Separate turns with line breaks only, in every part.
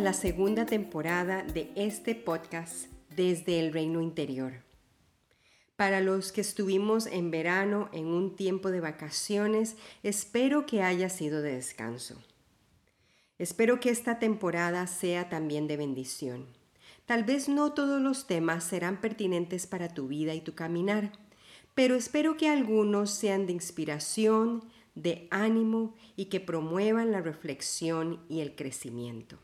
La segunda temporada de este podcast desde el reino interior. Para los que estuvimos en verano en un tiempo de vacaciones, espero que haya sido de descanso. Espero que esta temporada sea también de bendición. Tal vez no todos los temas serán pertinentes para tu vida y tu caminar, pero espero que algunos sean de inspiración, de ánimo y que promuevan la reflexión y el crecimiento.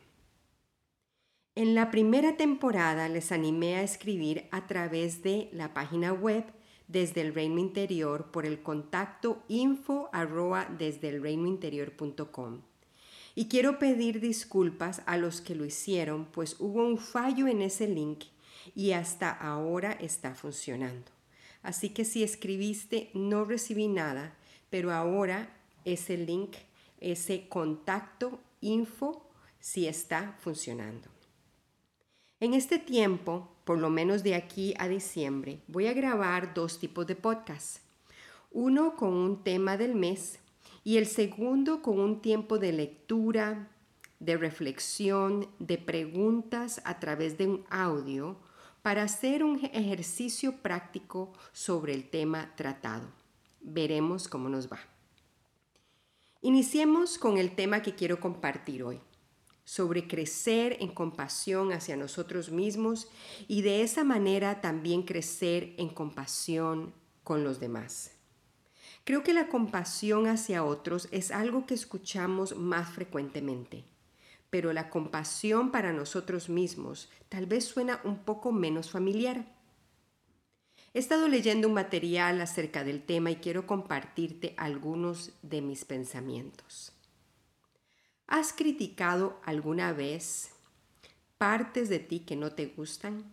En la primera temporada les animé a escribir a través de la página web desde el reino interior por el contacto info desde el reino interior.com. Y quiero pedir disculpas a los que lo hicieron, pues hubo un fallo en ese link y hasta ahora está funcionando. Así que si escribiste no recibí nada, pero ahora ese link, ese contacto info, si está funcionando. En este tiempo, por lo menos de aquí a diciembre, voy a grabar dos tipos de podcasts. Uno con un tema del mes y el segundo con un tiempo de lectura, de reflexión, de preguntas a través de un audio para hacer un ejercicio práctico sobre el tema tratado. Veremos cómo nos va. Iniciemos con el tema que quiero compartir hoy, sobre crecer en compasión hacia nosotros mismos y de esa manera también crecer en compasión con los demás. Creo que la compasión hacia otros es algo que escuchamos más frecuentemente, pero la compasión para nosotros mismos tal vez suena un poco menos familiar. He estado leyendo un material acerca del tema y quiero compartirte algunos de mis pensamientos. ¿Has criticado alguna vez partes de ti que no te gustan?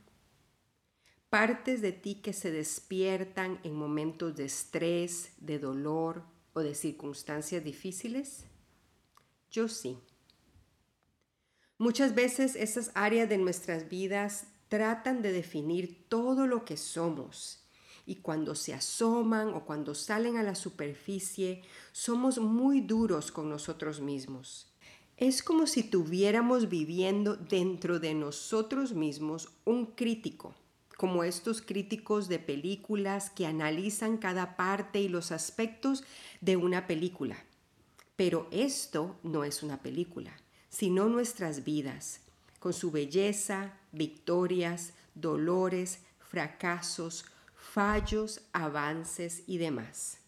Partes de ti que se despiertan en momentos de estrés, de dolor o de circunstancias difíciles? Yo sí. Muchas veces esas áreas de nuestras vidas tratan de definir todo lo que somos. Y cuando se asoman o cuando salen a la superficie, somos muy duros con nosotros mismos. Es como si tuviéramos viviendo dentro de nosotros mismos un crítico, como estos críticos de películas que analizan cada parte y los aspectos de una película. Pero esto no es una película, sino nuestras vidas, con su belleza, victorias, dolores, fracasos, fallos, avances y demás.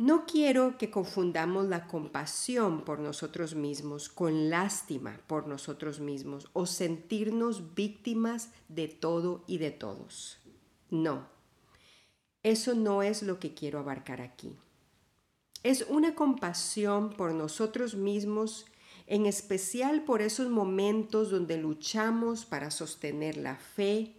No quiero que confundamos la compasión por nosotros mismos con lástima por nosotros mismos o sentirnos víctimas de todo y de todos. No, eso no es lo que quiero abarcar aquí. Es una compasión por nosotros mismos en especial por esos momentos donde luchamos para sostener la fe,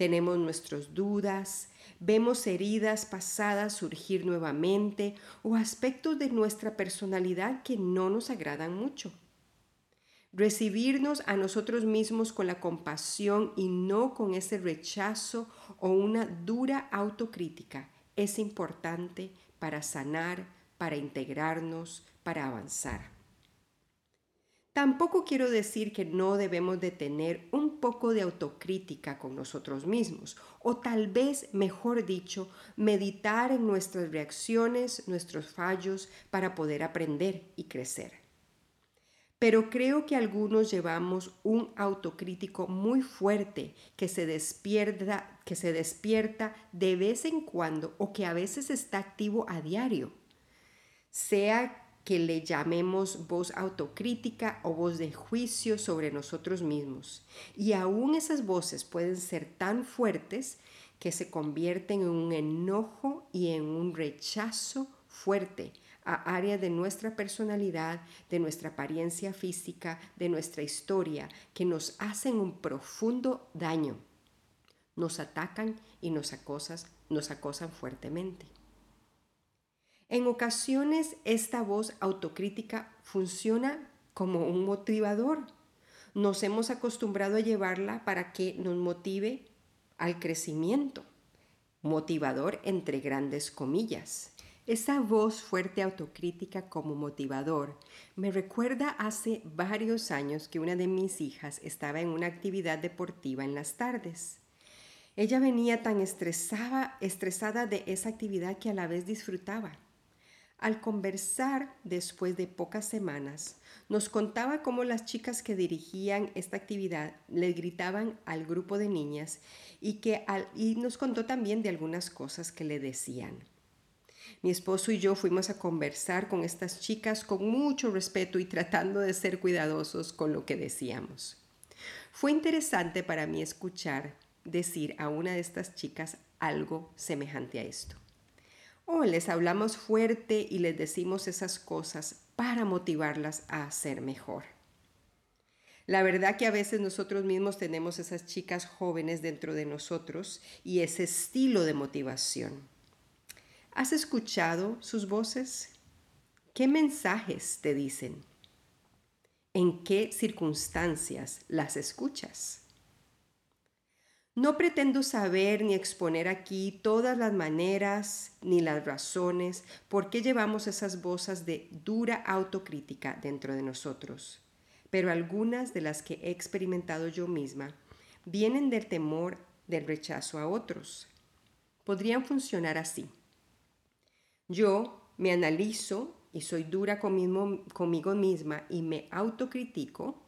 tenemos nuestras dudas, vemos heridas pasadas surgir nuevamente o aspectos de nuestra personalidad que no nos agradan mucho. Recibirnos a nosotros mismos con la compasión y no con ese rechazo o una dura autocrítica es importante para sanar, para integrarnos, para avanzar. Tampoco quiero decir que no debemos de tener un poco de autocrítica con nosotros mismos, o tal vez, mejor dicho, meditar en nuestras reacciones, nuestros fallos, para poder aprender y crecer. Pero creo que algunos llevamos un autocrítico muy fuerte que se despierta, que se despierta de vez en cuando o que a veces está activo a diario. Sea que le llamemos voz autocrítica o voz de juicio sobre nosotros mismos. Y aún esas voces pueden ser tan fuertes que se convierten en un enojo y en un rechazo fuerte a áreas de nuestra personalidad, de nuestra apariencia física, de nuestra historia, que nos hacen un profundo daño. Nos atacan y nos, acosas, nos acosan fuertemente. En ocasiones esta voz autocrítica funciona como un motivador. Nos hemos acostumbrado a llevarla para que nos motive al crecimiento. Motivador entre grandes comillas. Esa voz fuerte autocrítica como motivador me recuerda hace varios años que una de mis hijas estaba en una actividad deportiva en las tardes. Ella venía tan estresada, estresada de esa actividad que a la vez disfrutaba. Al conversar después de pocas semanas, nos contaba cómo las chicas que dirigían esta actividad le gritaban al grupo de niñas y, que y nos contó también de algunas cosas que le decían. Mi esposo y yo fuimos a conversar con estas chicas con mucho respeto y tratando de ser cuidadosos con lo que decíamos. Fue interesante para mí escuchar decir a una de estas chicas algo semejante a esto. O les hablamos fuerte y les decimos esas cosas para motivarlas a hacer mejor. La verdad que a veces nosotros mismos tenemos esas chicas jóvenes dentro de nosotros y ese estilo de motivación. ¿Has escuchado sus voces? ¿Qué mensajes te dicen? ¿En qué circunstancias las escuchas? No pretendo saber ni exponer aquí todas las maneras ni las razones por qué llevamos esas voces de dura autocrítica dentro de nosotros, pero algunas de las que he experimentado yo misma vienen del temor del rechazo a otros. Podrían funcionar así. Yo me analizo y soy dura conmigo, conmigo misma y me autocritico.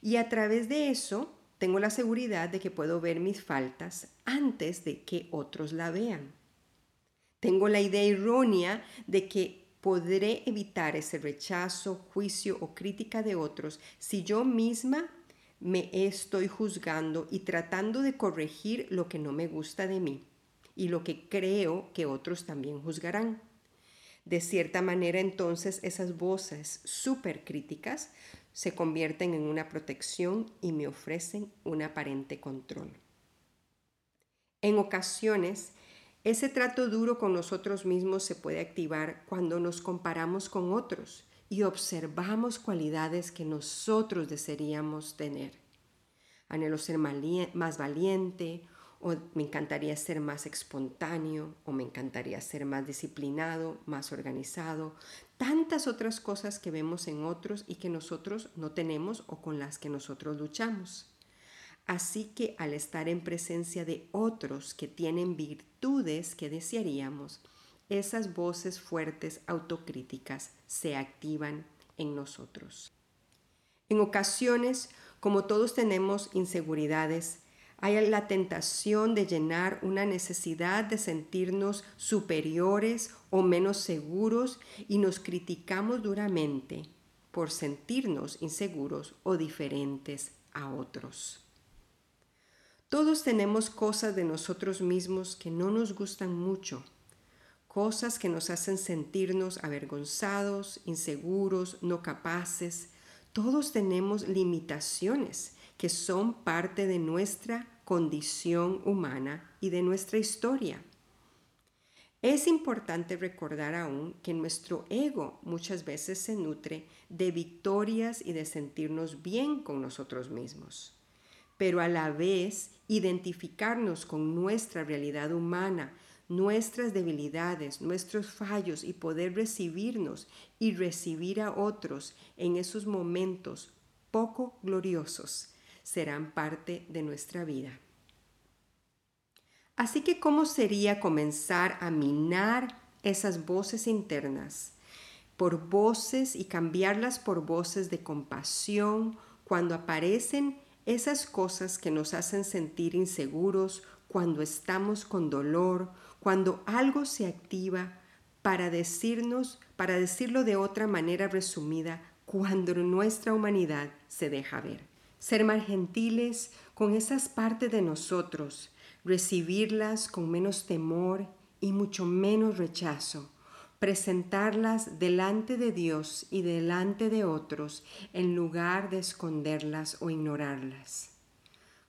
Y a través de eso tengo la seguridad de que puedo ver mis faltas antes de que otros la vean. Tengo la idea errónea de que podré evitar ese rechazo, juicio o crítica de otros si yo misma me estoy juzgando y tratando de corregir lo que no me gusta de mí y lo que creo que otros también juzgarán. De cierta manera, entonces, esas voces súper críticas se convierten en una protección y me ofrecen un aparente control. En ocasiones, ese trato duro con nosotros mismos se puede activar cuando nos comparamos con otros y observamos cualidades que nosotros desearíamos tener. Anhelo ser más valiente o me encantaría ser más espontáneo, o me encantaría ser más disciplinado, más organizado, tantas otras cosas que vemos en otros y que nosotros no tenemos o con las que nosotros luchamos. Así que al estar en presencia de otros que tienen virtudes que desearíamos, esas voces fuertes autocríticas se activan en nosotros. En ocasiones, como todos tenemos inseguridades, hay la tentación de llenar una necesidad de sentirnos superiores o menos seguros y nos criticamos duramente por sentirnos inseguros o diferentes a otros. Todos tenemos cosas de nosotros mismos que no nos gustan mucho, cosas que nos hacen sentirnos avergonzados, inseguros, no capaces. Todos tenemos limitaciones que son parte de nuestra condición humana y de nuestra historia. Es importante recordar aún que nuestro ego muchas veces se nutre de victorias y de sentirnos bien con nosotros mismos, pero a la vez identificarnos con nuestra realidad humana, nuestras debilidades, nuestros fallos y poder recibirnos y recibir a otros en esos momentos poco gloriosos serán parte de nuestra vida. Así que, ¿cómo sería comenzar a minar esas voces internas por voces y cambiarlas por voces de compasión cuando aparecen esas cosas que nos hacen sentir inseguros, cuando estamos con dolor, cuando algo se activa para decirnos, para decirlo de otra manera resumida, cuando nuestra humanidad se deja ver? Ser más gentiles con esas partes de nosotros, recibirlas con menos temor y mucho menos rechazo, presentarlas delante de Dios y delante de otros en lugar de esconderlas o ignorarlas.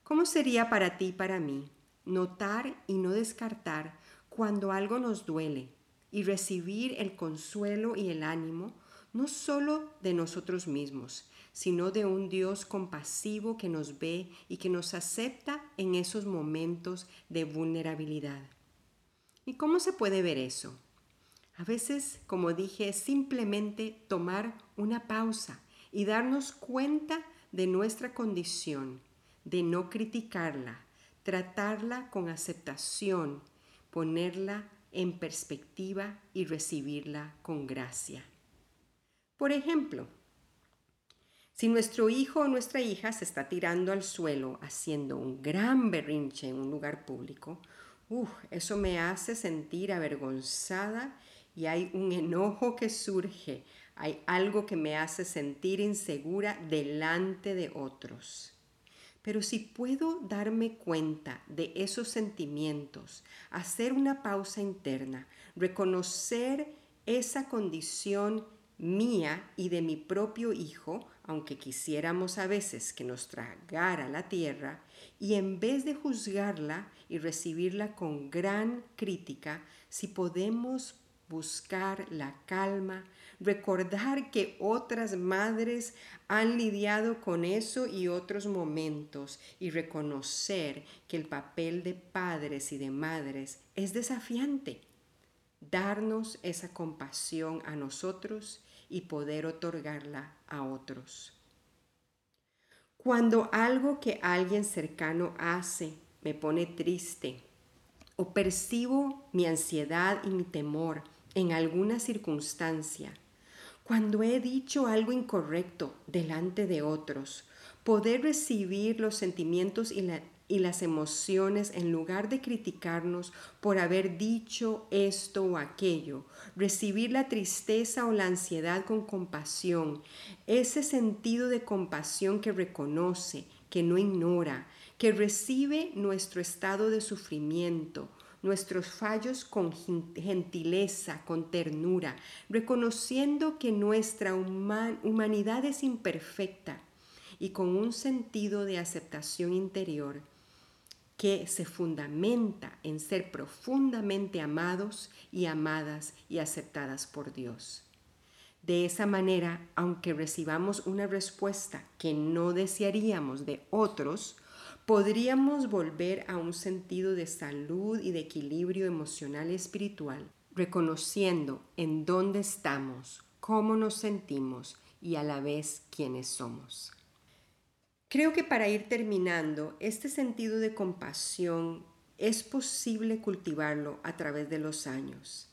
¿Cómo sería para ti y para mí notar y no descartar cuando algo nos duele y recibir el consuelo y el ánimo no solo de nosotros mismos, sino de un Dios compasivo que nos ve y que nos acepta en esos momentos de vulnerabilidad. ¿Y cómo se puede ver eso? A veces, como dije, es simplemente tomar una pausa y darnos cuenta de nuestra condición, de no criticarla, tratarla con aceptación, ponerla en perspectiva y recibirla con gracia. Por ejemplo, si nuestro hijo o nuestra hija se está tirando al suelo haciendo un gran berrinche en un lugar público, eso me hace sentir avergonzada y hay un enojo que surge, hay algo que me hace sentir insegura delante de otros. Pero si puedo darme cuenta de esos sentimientos, hacer una pausa interna, reconocer esa condición mía y de mi propio hijo, aunque quisiéramos a veces que nos tragara la tierra, y en vez de juzgarla y recibirla con gran crítica, si podemos buscar la calma, recordar que otras madres han lidiado con eso y otros momentos y reconocer que el papel de padres y de madres es desafiante. Darnos esa compasión a nosotros y poder otorgarla a otros. Cuando algo que alguien cercano hace me pone triste o percibo mi ansiedad y mi temor en alguna circunstancia, cuando he dicho algo incorrecto delante de otros, poder recibir los sentimientos y, y, las emociones en lugar de criticarnos por haber dicho esto o aquello, recibir la tristeza o la ansiedad con compasión, ese sentido de compasión que reconoce, que no ignora, que recibe nuestro estado de sufrimiento, nuestros fallos con gentileza, con ternura, reconociendo que nuestra humanidad es imperfecta y con un sentido de aceptación interior que se fundamenta en ser profundamente amados y amadas y aceptadas por Dios. De esa manera, aunque recibamos una respuesta que no desearíamos de otros, podríamos volver a un sentido de salud y de equilibrio emocional y espiritual, reconociendo en dónde estamos, cómo nos sentimos y a la vez quiénes somos. Creo que para ir terminando, este sentido de compasión es posible cultivarlo a través de los años.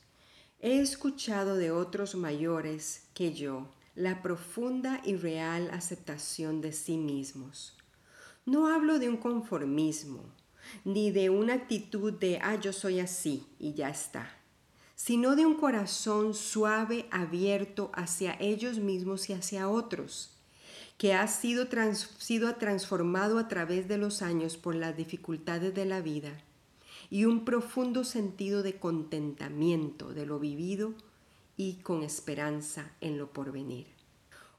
He escuchado de otros mayores que yo la profunda y real aceptación de sí mismos no hablo de un conformismo, ni de una actitud de, ah, yo soy así y ya está, sino de un corazón suave, abierto hacia ellos mismos y hacia otros, que ha sido, sido transformado a través de los años por las dificultades de la vida y un profundo sentido de contentamiento de lo vivido y con esperanza en lo porvenir.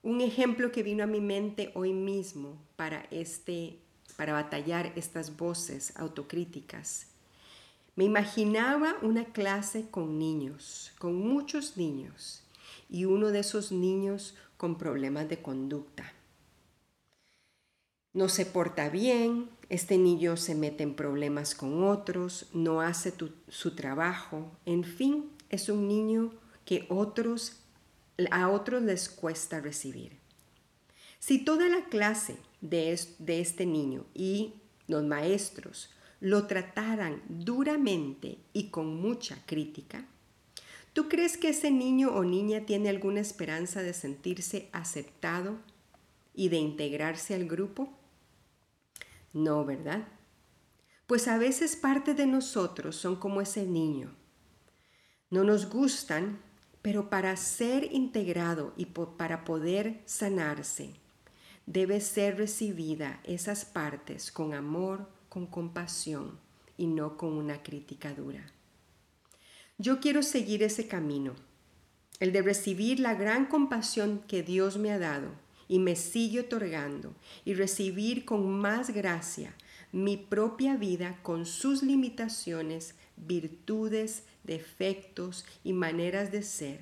Un ejemplo que vino a mi mente hoy mismo para, este, para batallar estas voces autocríticas. Me imaginaba una clase con niños, con muchos niños, y uno de esos niños con problemas de conducta. No se porta bien, este niño se mete en problemas con otros, no hace su trabajo, en fin, es un niño que otros a otros les cuesta recibir. Si toda la clase de, de este niño y los maestros lo trataran duramente y con mucha crítica, ¿tú crees que ese niño o niña tiene alguna esperanza de sentirse aceptado y de integrarse al grupo? No, ¿verdad? Pues a veces parte de nosotros son como ese niño. No nos gustan pero para ser integrado y para poder sanarse, debe ser recibida esas partes con amor, con compasión y no con una crítica dura. Yo quiero seguir ese camino el de recibir la gran compasión que Dios me ha dado y me sigue otorgando y recibir con más gracia mi propia vida con sus limitaciones, virtudes, defectos y maneras de ser,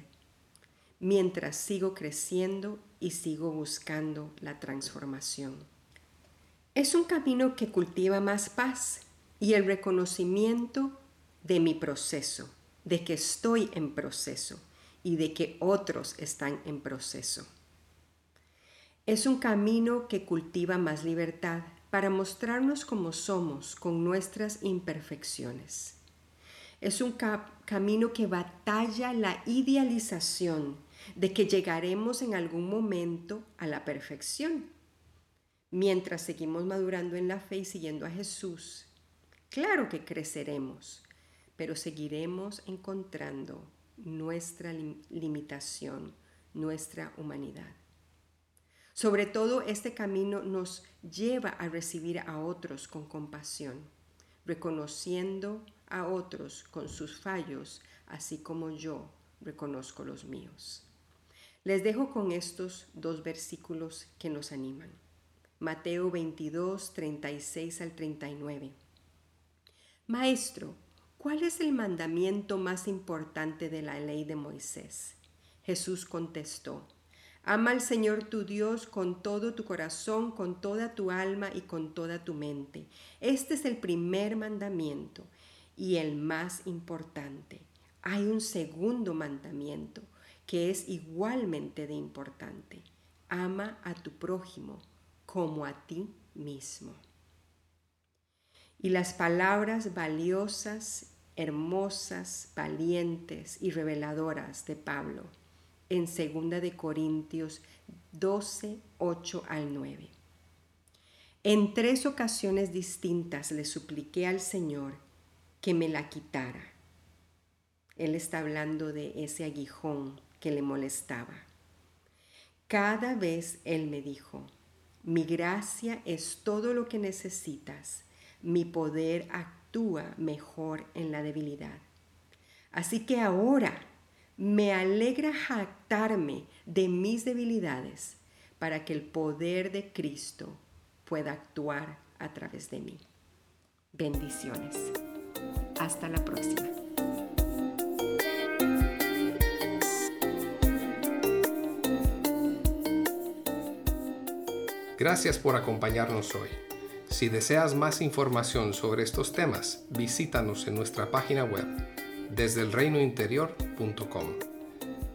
mientras sigo creciendo y sigo buscando la transformación. Es un camino que cultiva más paz y el reconocimiento de mi proceso, de que estoy en proceso y de que otros están en proceso. Es un camino que cultiva más libertad para mostrarnos como somos con nuestras imperfecciones. Es un camino que batalla la idealización de que llegaremos en algún momento a la perfección. Mientras seguimos madurando en la fe y siguiendo a Jesús, claro que creceremos, pero seguiremos encontrando nuestra limitación, nuestra humanidad. Sobre todo este camino nos lleva a recibir a otros con compasión, reconociendo a otros con sus fallos, así como yo reconozco los míos. Les dejo con estos dos versículos que nos animan. Mateo 22, 36 al 39. Maestro, ¿cuál es el mandamiento más importante de la ley de Moisés? Jesús contestó, Ama al Señor tu Dios con todo tu corazón, con toda tu alma y con toda tu mente. Este es el primer mandamiento y el más importante. Hay un segundo mandamiento que es igualmente de importante. Ama a tu prójimo como a ti mismo. Y las palabras valiosas, hermosas, valientes y reveladoras de Pablo en 2 de Corintios 12, 8 al 9. En tres ocasiones distintas le supliqué al Señor que me la quitara. Él está hablando de ese aguijón que le molestaba. Cada vez Él me dijo, mi gracia es todo lo que necesitas, mi poder actúa mejor en la debilidad. Así que ahora me alegra jactarme de mis debilidades para que el poder de Cristo pueda actuar a través de mí. Bendiciones. Hasta la próxima.
Gracias por acompañarnos hoy. Si deseas más información sobre estos temas, visítanos en nuestra página web desde el reinointerior.com.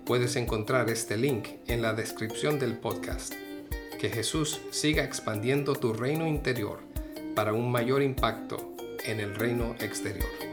Puedes encontrar este link en la descripción del podcast. Que Jesús siga expandiendo tu reino interior para un mayor impacto en el reino exterior.